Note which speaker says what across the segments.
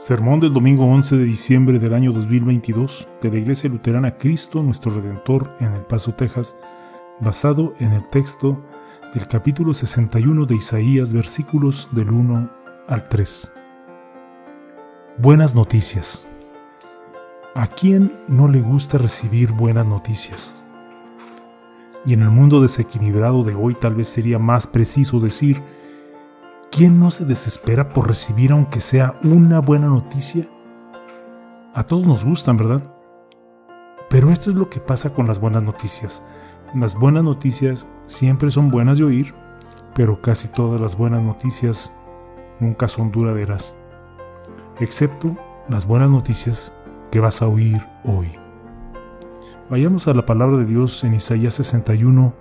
Speaker 1: Sermón del domingo 11 de diciembre del año 2022 de la Iglesia Luterana Cristo nuestro Redentor en El Paso, Texas, basado en el texto del capítulo 61 de Isaías, versículos del 1 al 3. Buenas noticias. ¿A quién no le gusta recibir buenas noticias? Y en el mundo desequilibrado de hoy tal vez sería más preciso decir, ¿Quién no se desespera por recibir aunque sea una buena noticia? A todos nos gustan, ¿verdad? Pero esto es lo que pasa con las buenas noticias. Las buenas noticias siempre son buenas de oír, pero casi todas las buenas noticias nunca son duraderas, excepto las buenas noticias que vas a oír hoy. Vayamos a la palabra de Dios en Isaías 61,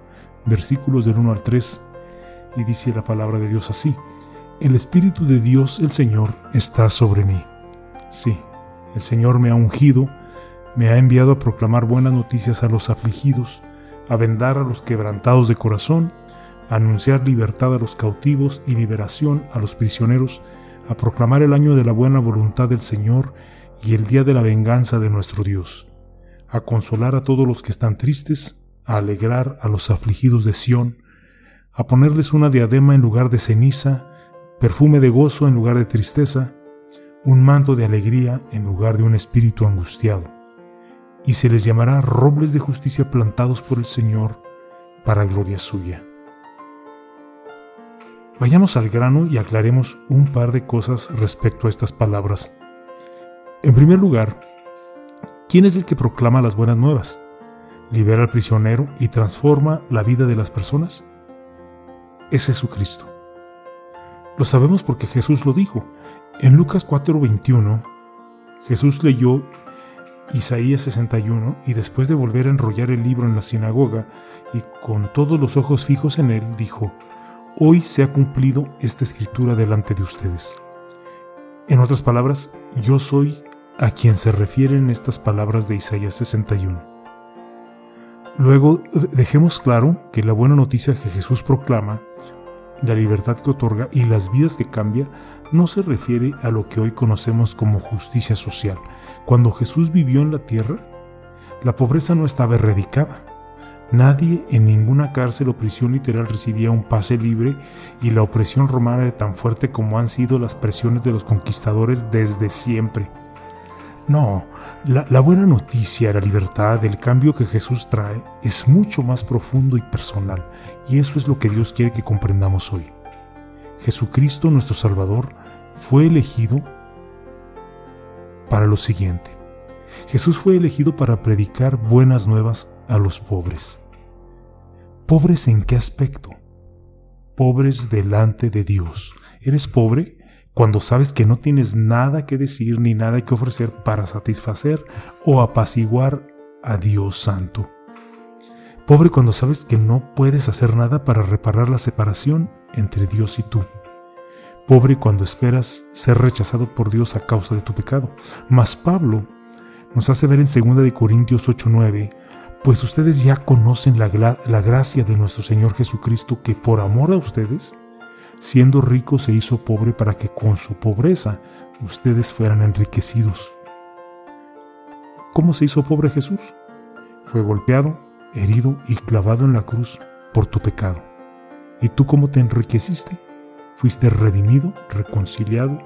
Speaker 1: versículos del 1 al 3, y dice la palabra de Dios así. El Espíritu de Dios el Señor está sobre mí. Sí, el Señor me ha ungido, me ha enviado a proclamar buenas noticias a los afligidos, a vendar a los quebrantados de corazón, a anunciar libertad a los cautivos y liberación a los prisioneros, a proclamar el año de la buena voluntad del Señor y el día de la venganza de nuestro Dios, a consolar a todos los que están tristes, a alegrar a los afligidos de Sión, a ponerles una diadema en lugar de ceniza, perfume de gozo en lugar de tristeza, un manto de alegría en lugar de un espíritu angustiado, y se les llamará robles de justicia plantados por el Señor para gloria suya. Vayamos al grano y aclaremos un par de cosas respecto a estas palabras. En primer lugar, ¿quién es el que proclama las buenas nuevas? ¿Libera al prisionero y transforma la vida de las personas? Es Jesucristo. Lo sabemos porque Jesús lo dijo. En Lucas 4:21, Jesús leyó Isaías 61 y después de volver a enrollar el libro en la sinagoga y con todos los ojos fijos en él, dijo, Hoy se ha cumplido esta escritura delante de ustedes. En otras palabras, yo soy a quien se refieren estas palabras de Isaías 61. Luego, dejemos claro que la buena noticia que Jesús proclama la libertad que otorga y las vidas que cambia no se refiere a lo que hoy conocemos como justicia social. Cuando Jesús vivió en la tierra, la pobreza no estaba erradicada. Nadie en ninguna cárcel o prisión literal recibía un pase libre y la opresión romana era tan fuerte como han sido las presiones de los conquistadores desde siempre. No, la, buena noticia, la libertad, el cambio que Jesús trae es mucho más profundo y personal, y eso es lo que Dios quiere que comprendamos hoy. Jesucristo, nuestro Salvador, fue elegido para lo siguiente. Jesús fue elegido para predicar buenas nuevas a los pobres. ¿Pobres en qué aspecto? Pobres delante de Dios. ¿Eres pobre? Cuando sabes que no tienes nada que decir ni nada que ofrecer para satisfacer o apaciguar a Dios Santo. Pobre cuando sabes que no puedes hacer nada para reparar la separación entre Dios y tú. Pobre cuando esperas ser rechazado por Dios a causa de tu pecado. Mas Pablo nos hace ver en 2 de Corintios 8:9, pues ustedes ya conocen la, la gracia de nuestro Señor Jesucristo que por amor a ustedes siendo rico se hizo pobre para que con su pobreza ustedes fueran enriquecidos. ¿Cómo se hizo pobre Jesús? Fue golpeado, herido y clavado en la cruz por tu pecado. ¿Y tú cómo te enriqueciste? Fuiste redimido, reconciliado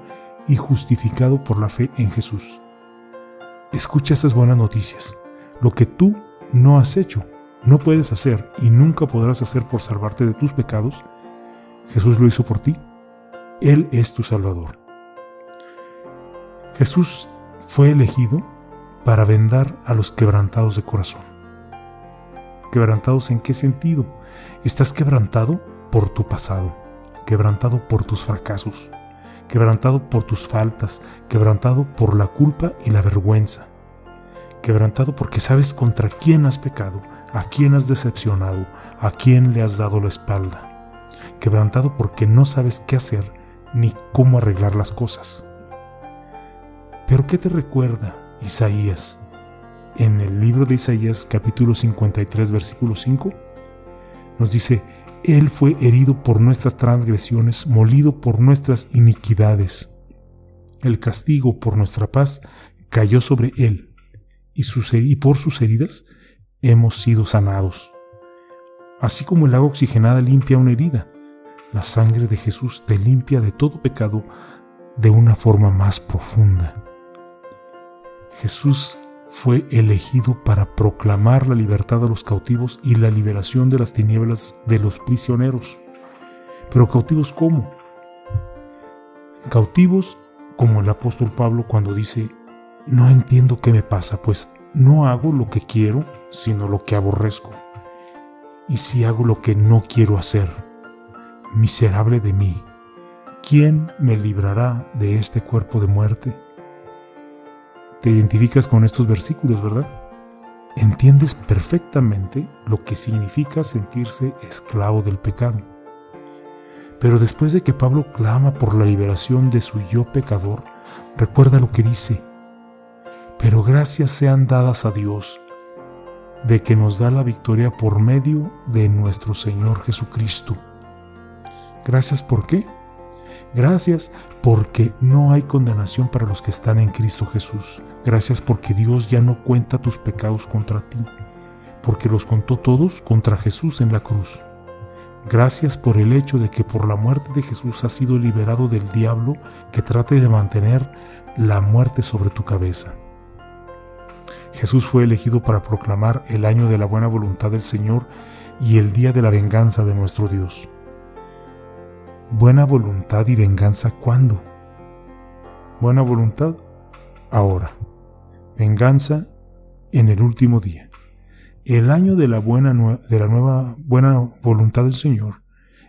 Speaker 1: y justificado por la fe en Jesús. Escucha esas buenas noticias. Lo que tú no has hecho, no puedes hacer y nunca podrás hacer por salvarte de tus pecados, Jesús lo hizo por ti. Él es tu Salvador. Jesús fue elegido para vendar a los quebrantados de corazón. ¿Quebrantados en qué sentido? Estás quebrantado por tu pasado, quebrantado por tus fracasos, quebrantado por tus faltas, quebrantado por la culpa y la vergüenza, quebrantado porque sabes contra quién has pecado, a quién has decepcionado, a quién le has dado la espalda quebrantado porque no sabes qué hacer ni cómo arreglar las cosas. Pero ¿qué te recuerda Isaías? En el libro de Isaías capítulo 53 versículo 5 nos dice, Él fue herido por nuestras transgresiones, molido por nuestras iniquidades. el castigo por nuestra paz cayó sobre él, y, y por sus heridas hemos sido sanados. Así como el agua oxigenada limpia una herida, la sangre de Jesús te limpia de todo pecado de una forma más profunda. Jesús fue elegido para proclamar la libertad a los cautivos y la liberación de las tinieblas de los prisioneros. Pero cautivos cómo? Cautivos como el apóstol Pablo cuando dice, no entiendo qué me pasa, pues no hago lo que quiero, sino lo que aborrezco. Y si hago lo que no quiero hacer, miserable de mí, ¿quién me librará de este cuerpo de muerte? Te identificas con estos versículos, ¿verdad? Entiendes perfectamente lo que significa sentirse esclavo del pecado. Pero después de que Pablo clama por la liberación de su yo pecador, recuerda lo que dice, pero gracias sean dadas a Dios, de que nos da la victoria por medio de nuestro Señor Jesucristo. Gracias por qué? Gracias porque no hay condenación para los que están en Cristo Jesús. Gracias porque Dios ya no cuenta tus pecados contra ti, porque los contó todos contra Jesús en la cruz. Gracias por el hecho de que por la muerte de Jesús has sido liberado del diablo que trate de mantener la muerte sobre tu cabeza. Jesús fue elegido para proclamar el año de la buena voluntad del Señor y el día de la venganza de nuestro Dios buena voluntad y venganza cuándo? Buena voluntad ahora. Venganza en el último día. El año de la, buena, de la nueva buena voluntad del Señor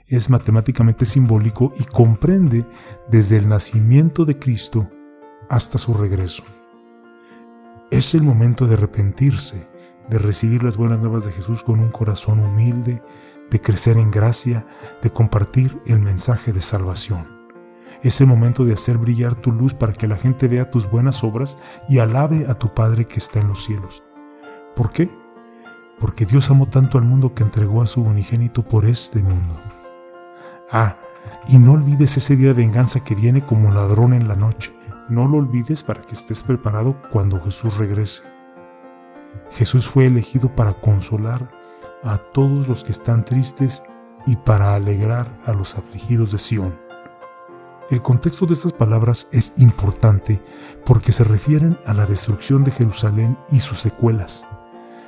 Speaker 1: es matemáticamente simbólico y comprende desde el nacimiento de Cristo hasta su regreso. Es el momento de arrepentirse, de recibir las buenas nuevas de Jesús con un corazón humilde, de crecer en gracia, de compartir el mensaje de salvación. Es el momento de hacer brillar tu luz para que la gente vea tus buenas obras y alabe a tu Padre que está en los cielos. ¿Por qué? Porque Dios amó tanto al mundo que entregó a su unigénito por este mundo. Ah, y no olvides ese día de venganza que viene como ladrón en la noche. No lo olvides para que estés preparado cuando Jesús regrese. Jesús fue elegido para consolar, a todos los que están tristes y para alegrar a los afligidos de Sión. El contexto de estas palabras es importante porque se refieren a la destrucción de Jerusalén y sus secuelas.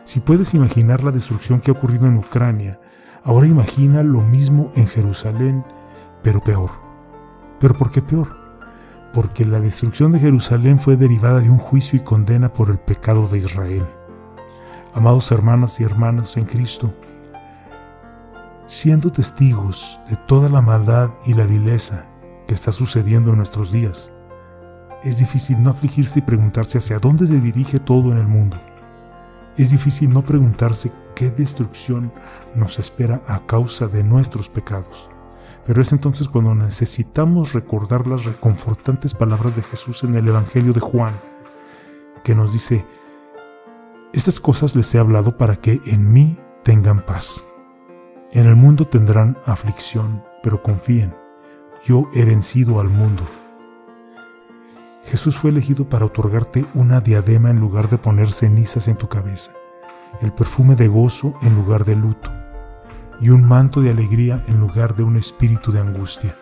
Speaker 1: Si puedes imaginar la destrucción que ha ocurrido en Ucrania, ahora imagina lo mismo en Jerusalén, pero peor. ¿Pero por qué peor? Porque la destrucción de Jerusalén fue derivada de un juicio y condena por el pecado de Israel amados hermanas y hermanos en Cristo, siendo testigos de toda la maldad y la vileza que está sucediendo en nuestros días, es difícil no afligirse y preguntarse hacia dónde se dirige todo en el mundo. Es difícil no preguntarse qué destrucción nos espera a causa de nuestros pecados. Pero es entonces cuando necesitamos recordar las reconfortantes palabras de Jesús en el Evangelio de Juan, que nos dice, estas cosas les he hablado para que en mí tengan paz. En el mundo tendrán aflicción, pero confíen, yo he vencido al mundo. Jesús fue elegido para otorgarte una diadema en lugar de poner cenizas en tu cabeza, el perfume de gozo en lugar de luto, y un manto de alegría en lugar de un espíritu de angustia.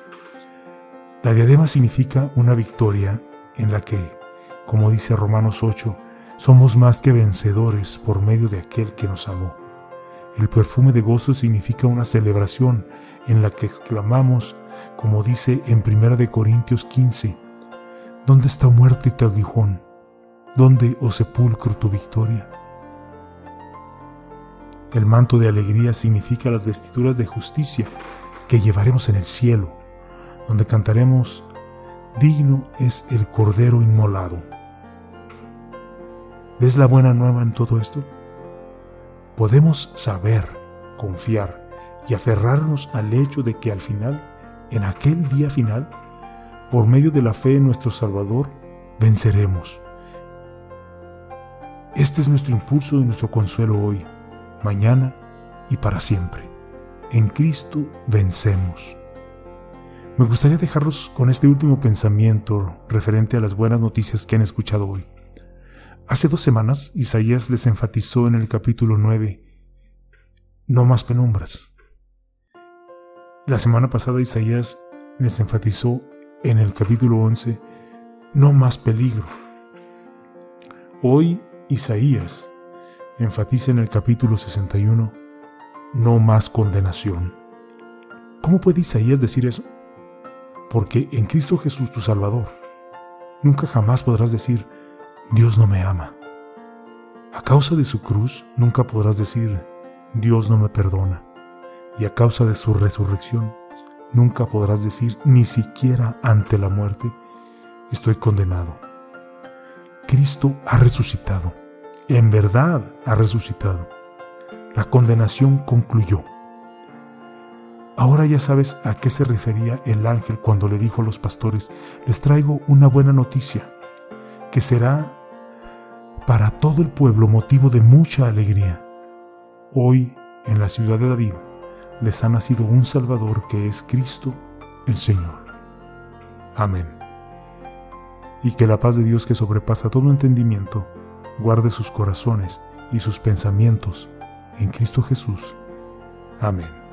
Speaker 1: La diadema significa una victoria en la que, como dice Romanos 8, somos más que vencedores por medio de aquel que nos amó. El perfume de gozo significa una celebración en la que exclamamos, como dice en 1 Corintios 15, ¿Dónde está muerto y tu aguijón? ¿Dónde, oh sepulcro, tu victoria? El manto de alegría significa las vestiduras de justicia que llevaremos en el cielo, donde cantaremos, Digno es el Cordero inmolado. ¿Ves la buena nueva en todo esto? Podemos saber, confiar y aferrarnos al hecho de que al final, en aquel día final, por medio de la fe en nuestro Salvador, venceremos. Este es nuestro impulso y nuestro consuelo hoy, mañana y para siempre. En Cristo vencemos. Me gustaría dejarlos con este último pensamiento referente a las buenas noticias que han escuchado hoy. Hace dos semanas, Isaías les enfatizó en el capítulo 9, no más penumbras. La semana pasada Isaías les enfatizó en el capítulo 11, no más peligro. Hoy Isaías enfatiza en el capítulo 61, no más condenación. ¿Cómo puede Isaías decir eso? Porque en Cristo Jesús tu Salvador, nunca jamás podrás decir, Dios no me ama. A causa de su cruz, nunca podrás decir, Dios no me perdona. Y a causa de su resurrección, nunca podrás decir, ni siquiera ante la muerte, estoy condenado. Cristo ha resucitado. En verdad ha resucitado. La condenación concluyó. Ahora ya sabes a qué se refería el ángel cuando le dijo a los pastores, les traigo una buena noticia, que será para todo el pueblo motivo de mucha alegría. Hoy, en la ciudad de David, les ha nacido un Salvador que es Cristo el Señor. Amén. Y que la paz de Dios que sobrepasa todo entendimiento, guarde sus corazones y sus pensamientos en Cristo Jesús. Amén.